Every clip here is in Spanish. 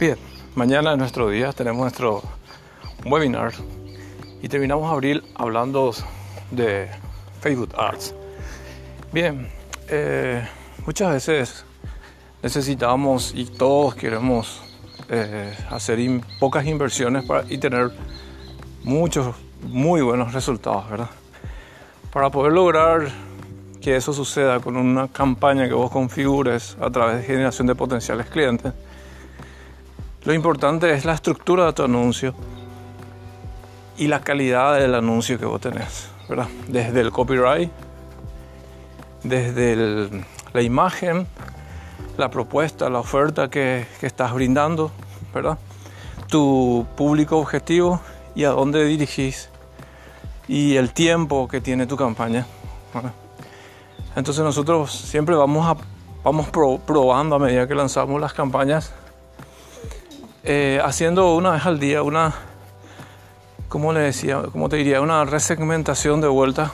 Bien, mañana es nuestro día, tenemos nuestro webinar y terminamos abril hablando de Facebook Ads. Bien, eh, muchas veces necesitamos y todos queremos eh, hacer pocas inversiones para, y tener muchos, muy buenos resultados, ¿verdad? Para poder lograr que eso suceda con una campaña que vos configures a través de generación de potenciales clientes, lo importante es la estructura de tu anuncio y la calidad del anuncio que vos tenés, ¿verdad? Desde el copyright, desde la imagen, la propuesta, la oferta que, estás brindando, ¿verdad? Tu público objetivo y a dónde dirigís y el tiempo que tiene tu campaña. Entonces nosotros siempre vamos, vamos probando a medida que lanzamos las campañas eh, haciendo una vez al día una, como le decía, como te diría, una resegmentación de vuelta,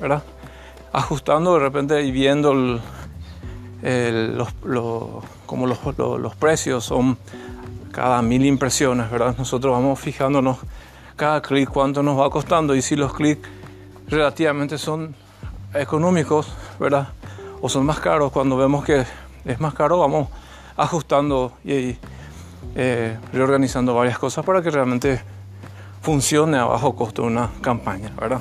¿verdad? Ajustando de repente y viendo los, como los, los, precios son cada mil impresiones, ¿verdad? Nosotros vamos fijándonos cada clic cuánto nos va costando y si los clics relativamente son económicos, ¿verdad? O son más caros, cuando vemos que es más caro, vamos ajustando y eh, reorganizando varias cosas para que realmente funcione a bajo costo una campaña, ¿verdad?